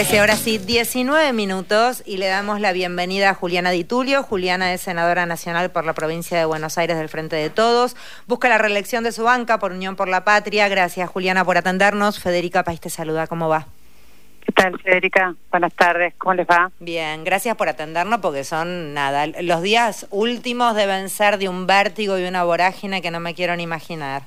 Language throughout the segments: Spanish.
13 horas y 19 minutos y le damos la bienvenida a Juliana Di Tulio. Juliana es senadora nacional por la provincia de Buenos Aires del Frente de Todos. Busca la reelección de su banca por Unión por la Patria. Gracias Juliana por atendernos. Federica País te saluda. ¿Cómo va? ¿Qué tal, Federica? Buenas tardes, ¿cómo les va? Bien, gracias por atendernos porque son nada. Los días últimos deben ser de un vértigo y una vorágine que no me quiero ni imaginar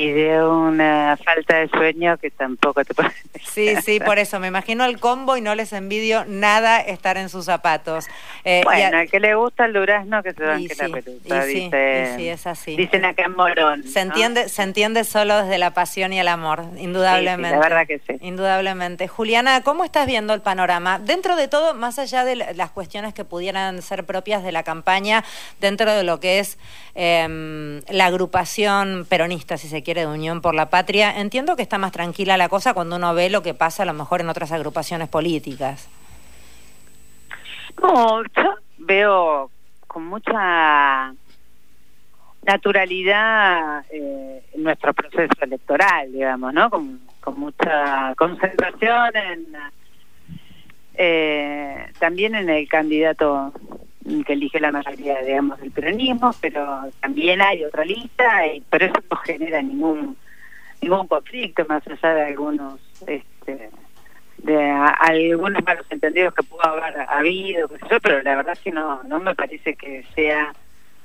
y de una falta de sueño que tampoco te puedes Sí, sí, por eso me imagino el combo y no les envidio nada estar en sus zapatos. Eh, bueno, al que le gusta el durazno que se banque la pelusa, sí, dicen, sí, es así. Dicen acá en Morón. Se entiende, se entiende solo desde la pasión y el amor, indudablemente. la verdad que sí. Indudablemente. Juliana, ¿cómo estás viendo el panorama? Dentro de todo, más allá de las cuestiones que pudieran ser propias de la campaña, dentro de lo que es em, la agrupación peronista, si se quiere, de Unión por la Patria, entiendo que está más tranquila la cosa cuando uno ve lo que pasa a lo mejor en otras agrupaciones políticas. No, yo veo con mucha naturalidad eh, nuestro proceso electoral, digamos, ¿no? Con, mucha concentración en, eh, también en el candidato que elige la mayoría, digamos, del peronismo, pero también hay otra lista, y por eso no genera ningún ningún conflicto, más allá de algunos este, de algunos malos entendidos que pudo haber habido, pero la verdad es que no, no me parece que sea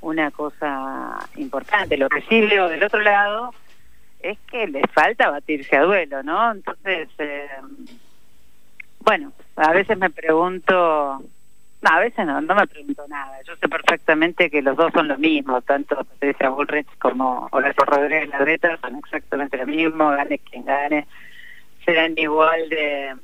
una cosa importante. Lo que sí veo del otro lado es que les falta batirse a duelo, ¿no? Entonces, eh, bueno, a veces me pregunto no, a veces no, no me pregunto nada. Yo sé perfectamente que los dos son lo mismo, tanto Patricia Bullrich como Horacio Rodríguez Larreta son exactamente lo mismo, gane quien gane, serán igual de,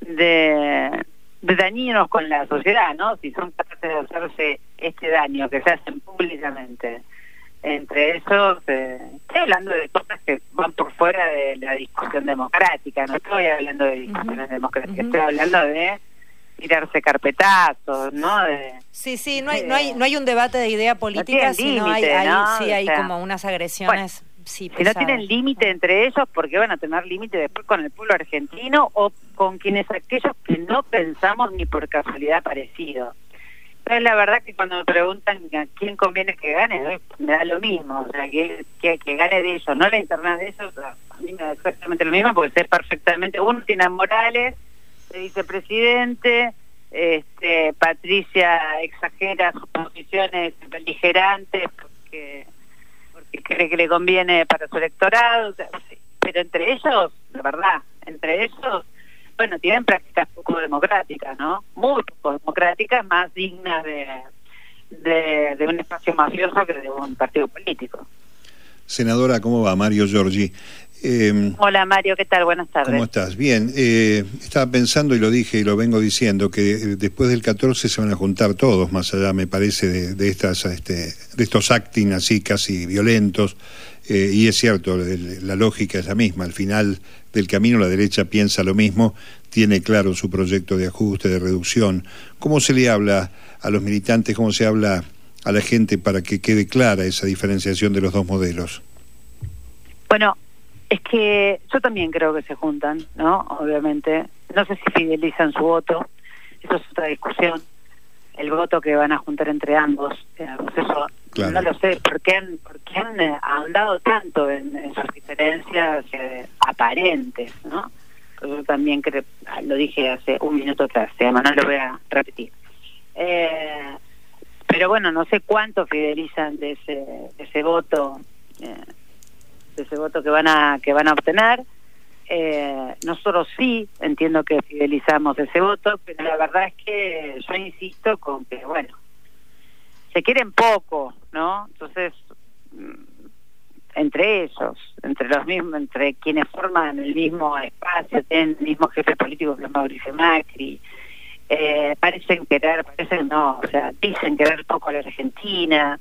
de, dañinos con la sociedad, ¿no? Si son capaces de hacerse este daño que se hacen públicamente. Entre esos, eh, estoy hablando de cosas que van por fuera de la discusión democrática, no estoy hablando de discusiones democráticas, estoy hablando de tirarse carpetazos, ¿no? sí, sí, no hay, no hay, no hay un debate de idea política, sino hay, hay, sí, hay como unas agresiones. sí, si no tienen límite entre ellos, porque van a tener límite después con el pueblo argentino o con quienes aquellos que no pensamos ni por casualidad parecido. Pero la verdad que cuando me preguntan a quién conviene que gane, me da lo mismo, o sea, que, que, gane de ellos, no la internet de ellos, a mí me da exactamente lo mismo, porque sé perfectamente, uno tiene Morales, vicepresidente, este, Patricia exagera sus posiciones beligerantes porque, porque cree que le conviene para su electorado, pero entre ellos, la verdad, entre ellos, bueno, tienen prácticas poco democráticas, ¿no? Muy poco democráticas, más dignas de, de, de un espacio mafioso que de un partido político. Senadora, ¿cómo va? Mario Giorgi. Em, Hola Mario, ¿qué tal? Buenas tardes. ¿Cómo estás? Bien, eh, estaba pensando y lo dije y lo vengo diciendo que eh, después del 14 se van a juntar todos, más allá me parece de, estas, este, de estos acting así casi violentos, eh, y es cierto, la lógica es la misma, al final del camino la derecha piensa lo mismo, tiene claro su proyecto de ajuste, de reducción. ¿Cómo se le habla a los militantes, cómo se habla a la gente para que quede clara esa diferenciación de los dos modelos? Bueno, es que yo también creo que se juntan, ¿no? Obviamente. No sé si fidelizan su voto, eso es otra discusión. El voto que van a juntar entre ambos, eso no lo sé. ¿Por qué han, por qué han eh, ahondado tanto en, sus diferencias eh, aparentes, ¿no? Yo también creo, ah, lo dije hace un minuto atrás, no lo voy a repetir. Eh, pero bueno, no sé cuánto fidelizan de ese, de ese voto. Eh, de ese voto que van a que van a obtener. Eh, nosotros sí entiendo que fidelizamos ese voto, pero la verdad es que yo insisto con que, bueno, se quieren poco, ¿no? Entonces, mm, entre ellos, entre los mismos, entre quienes forman el mismo espacio, tienen el mismo jefe político que Mauricio Macri, eh, parecen querer, parecen no, o sea, dicen querer poco a la Argentina,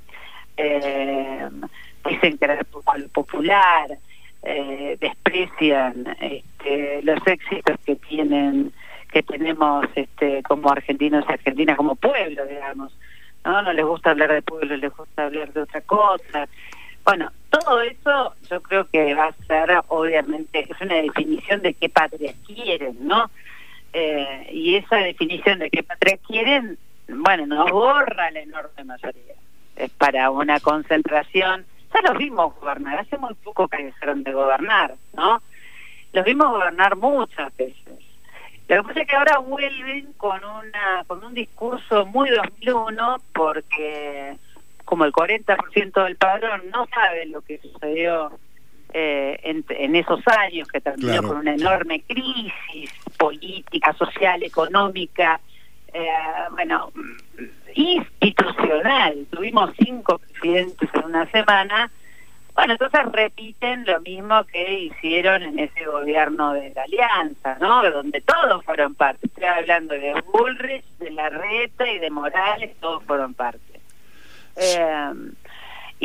eh, dicen que era popular, eh, desprecian este, los éxitos que tienen que tenemos este, como argentinos y argentinas como pueblo, digamos. ¿no? no les gusta hablar de pueblo, les gusta hablar de otra cosa. Bueno, todo eso yo creo que va a ser, obviamente, es una definición de qué patria quieren, ¿no? eh, y esa definición de qué patria quieren, bueno, nos borra la enorme mayoría. Es para una concentración. Ya los vimos gobernar, hace muy poco que dejaron de gobernar, ¿no? Los vimos gobernar muchas veces. Lo que pasa es que ahora vuelven con una con un discurso muy 2001 porque como el 40% del padrón no sabe lo que sucedió eh, en, esos años, que terminó con una enorme crisis política, social, económica, eh, bueno, institucional. Tuvimos cinco presidentes en una semana. Bueno, entonces repiten lo mismo que hicieron en ese gobierno de la Alianza, ¿no? Donde todos fueron parte. Estoy hablando de Bullrich, de Larreta y de Morales, todos fueron parte. Eh,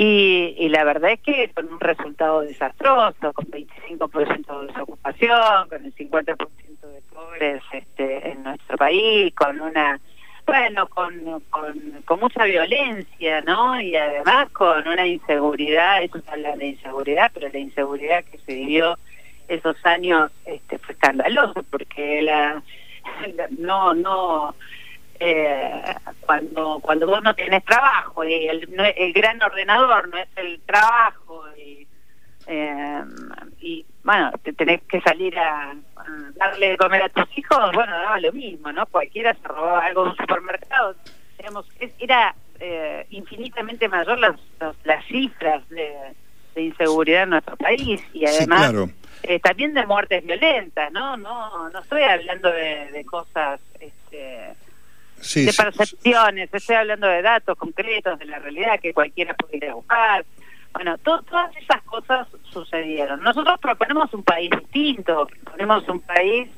y, la verdad es que con un resultado desastroso, con 25% de desocupación, con el 50% de pobres este, en nuestro país, con una, bueno, con, con, mucha violencia, ¿no? Y además con una inseguridad, eso habla de inseguridad, pero la inseguridad que se vivió esos años este, fue escandaloso, porque la no, no eh, cuando cuando vos no tenés trabajo y el, el gran ordenador no es el trabajo y, eh, y bueno, te tenés que salir a, darle de comer a tus hijos, bueno, daba lo mismo, ¿no? Cualquiera se robaba algo de un supermercado. Digamos, era eh, infinitamente mayor las, las, cifras de, inseguridad en nuestro país y además eh, también de muertes violentas, ¿no? No no estoy hablando de, de cosas... este de percepciones, estoy hablando de datos concretos, de la realidad que cualquiera podría buscar. Bueno, todas esas cosas sucedieron. Nosotros proponemos un país distinto, proponemos un país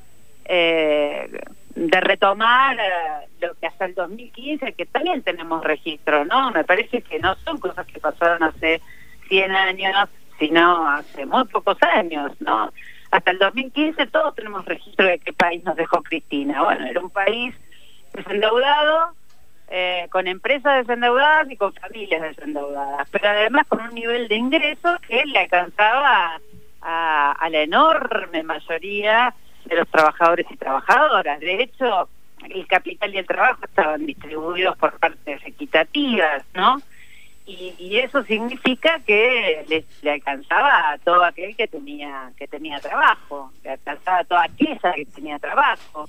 eh, de retomar eh, lo que hasta el 2015, que también tenemos registro, ¿no? Me parece que no son cosas que pasaron hace 100 años, sino hace muy pocos años, ¿no? Hasta el 2015 todos tenemos registro de qué país nos dejó Cristina. Bueno, era un país desendeudado, eh, con empresas desendeudadas y con familias desendeudadas, pero además con un nivel de ingresos que le alcanzaba a, la enorme mayoría de los trabajadores y trabajadoras. De hecho, el capital y el trabajo estaban distribuidos por partes equitativas, ¿no? Y, y eso significa que le, le, alcanzaba a todo aquel que tenía que tenía trabajo, le alcanzaba a toda aquella que tenía trabajo.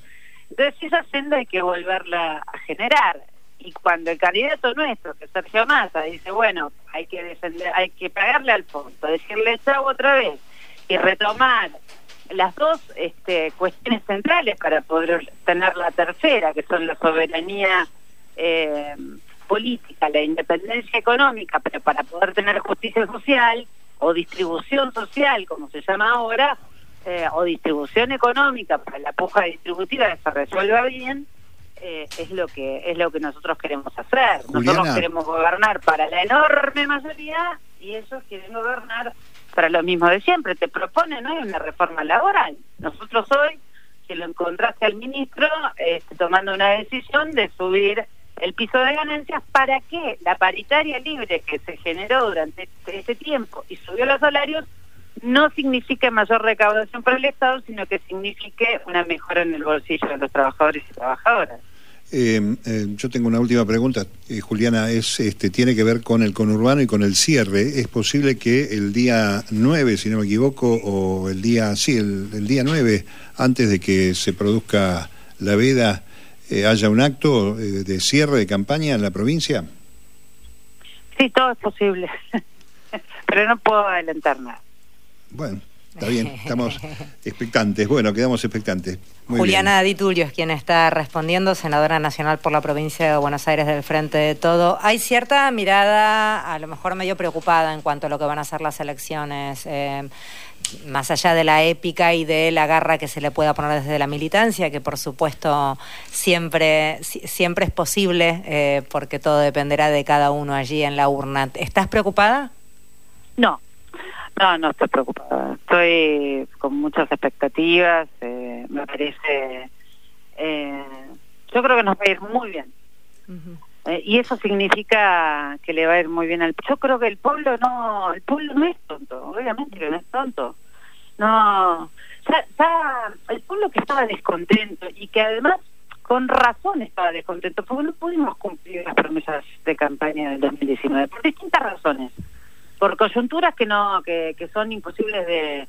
Entonces esa senda hay que volverla a generar. Y cuando el candidato nuestro, que Sergio Massa, dice, bueno, hay que defender, hay que pagarle al fondo, decirle chavo otra vez y retomar las dos este, cuestiones centrales para poder tener la tercera, que son la soberanía eh, política, la independencia económica, pero para poder tener justicia social o distribución social, como se llama ahora, eh, o distribución económica para la puja distributiva que se resuelva bien eh, es lo que es lo que nosotros queremos hacer. Nosotros queremos gobernar para la enorme mayoría y ellos quieren gobernar para lo mismo de siempre. Te proponen hoy una reforma laboral. Nosotros hoy que lo encontraste al ministro este, tomando una decisión de subir el piso de ganancias para que la paritaria libre que se generó durante este tiempo y subió los salarios no signifique mayor recaudación para el Estado, sino que signifique una mejora en el bolsillo de los trabajadores y trabajadoras. Eh, eh, yo tengo una última pregunta, eh, Juliana, es este tiene que ver con el conurbano y con el cierre. ¿Es posible que el día 9, si no me equivoco, o el día, sí, el, día 9, antes de que se produzca la veda, haya un acto de cierre de campaña en la provincia? Sí, todo es posible, pero no puedo adelantar nada. Bueno, está bien, estamos expectantes. Bueno, quedamos expectantes. Juliana Di Tulio es quien está respondiendo, senadora nacional por la provincia de Buenos Aires del Frente de Todo. Hay cierta mirada, a lo mejor medio preocupada en cuanto a lo que van a ser las elecciones. Eh, más allá de la épica y de la garra que se le pueda poner desde la militancia, que por supuesto siempre, siempre es posible, eh, porque todo dependerá de cada uno allí en la urna. ¿Estás preocupada? No, no, no estoy preocupada. Estoy con muchas expectativas. Eh, me parece. Eh, yo creo que nos va a ir muy bien. Eh, y eso significa que le va a ir muy bien al. Yo creo que el pueblo no. El pueblo no es tonto. Obviamente que no es tonto. No. el pueblo que estaba descontento y que además con razón estaba descontento, porque no pudimos cumplir las promesas de campaña del 2019, por distintas razones. Por coyunturas que no que, que son imposibles de,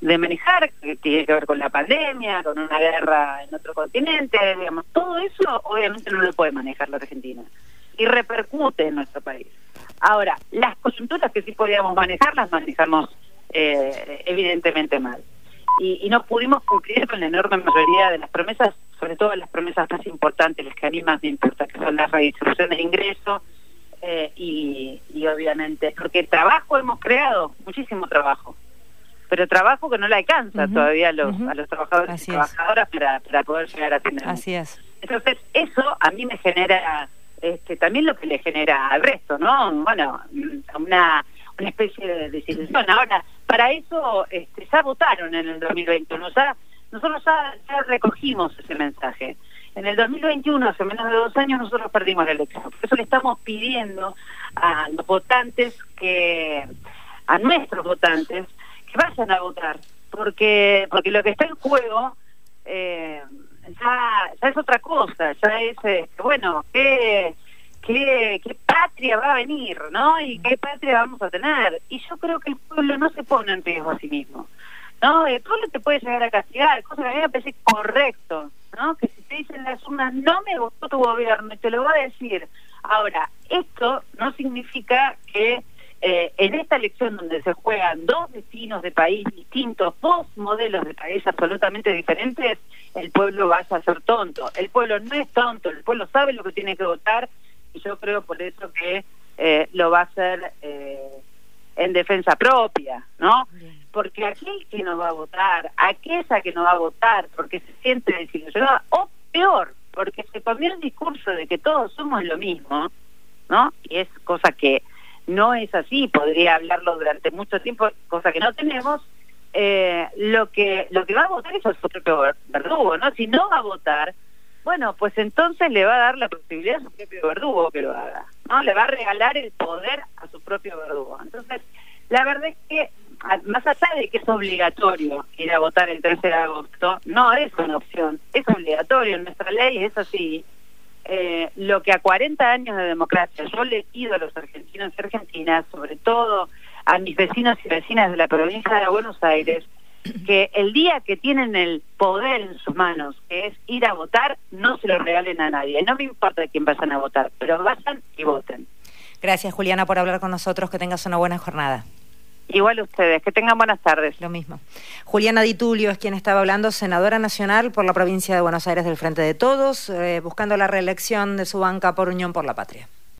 de manejar, que tiene que ver con la pandemia, con una guerra en otro continente, digamos, todo eso obviamente no lo puede manejar la Argentina y repercute en nuestro país. Ahora, las coyunturas que sí podíamos manejar las manejamos eh, evidentemente mal. Y, y no pudimos cumplir con la enorme mayoría de las promesas, sobre todo las promesas más importantes, las que a mí más me importan, que son la redistribución del ingreso eh, y, y obviamente, porque trabajo hemos creado, muchísimo trabajo pero trabajo que no le alcanza todavía a los, a los trabajadores y trabajadoras para, para poder llegar a tener. Así es. Entonces, eso a mí me genera este, también lo que le genera al resto, ¿no? Bueno, una, una especie de desilusión. Ahora, para eso este, ya votaron en el 2021, ya, nosotros ya, recogimos ese mensaje. En el 2021, hace menos de dos años, nosotros perdimos la elección. Por eso le estamos pidiendo a los votantes que, a nuestros votantes, que vayan a votar, porque porque lo que está en juego eh, ya, ya es otra cosa, ya es, este, bueno, ¿qué, qué, patria va a venir, ¿no? Y qué patria vamos a tener. Y yo creo que el pueblo no se pone en riesgo a sí mismo. ¿no? El pueblo te puede llegar a castigar, cosa que a mí me parece correcto, ¿no? Dicen las urnas, no me gustó tu gobierno, y te lo va a decir. Ahora, esto no significa que eh, en esta elección donde se juegan dos destinos de país distintos, dos modelos de país absolutamente diferentes, el pueblo va a ser tonto. El pueblo no es tonto, el pueblo sabe lo que tiene que votar y yo creo por eso que eh, lo va a hacer eh, en defensa propia, ¿no? Porque aquel que no va a votar, aquella que no va a votar porque se siente desilusionada, o peor, porque se comió el discurso de que todos somos lo mismo, ¿no? Y es cosa que no es así, podría hablarlo durante mucho tiempo, cosa que no tenemos, eh, lo que lo que va a votar es su propio verdugo, ¿no? Si no va a votar, bueno, pues entonces le va a dar la posibilidad a su propio verdugo que lo haga, ¿no? Le va a regalar el poder a su propio verdugo. Entonces, la verdad es que, más allá de que es obligatorio ir a votar el 13 de agosto, no es una opción, es obligatorio, en nuestra ley es así, eh, lo que a 40 años de democracia yo le pido a los argentinos y argentinas, sobre todo a mis vecinos y vecinas de la provincia de Buenos Aires, que el día que tienen el poder en sus manos, que es ir a votar, no se lo regalen a nadie. No me importa quién vayan a votar, pero vayan y voten. Gracias, Juliana, por hablar con nosotros. Que tengas una buena jornada. Igual ustedes, que tengan buenas tardes. Lo mismo. Juliana Di Tulio es quien estaba hablando, senadora nacional por la provincia de Buenos Aires del Frente de Todos, eh, buscando la reelección de su banca por Unión por la Patria.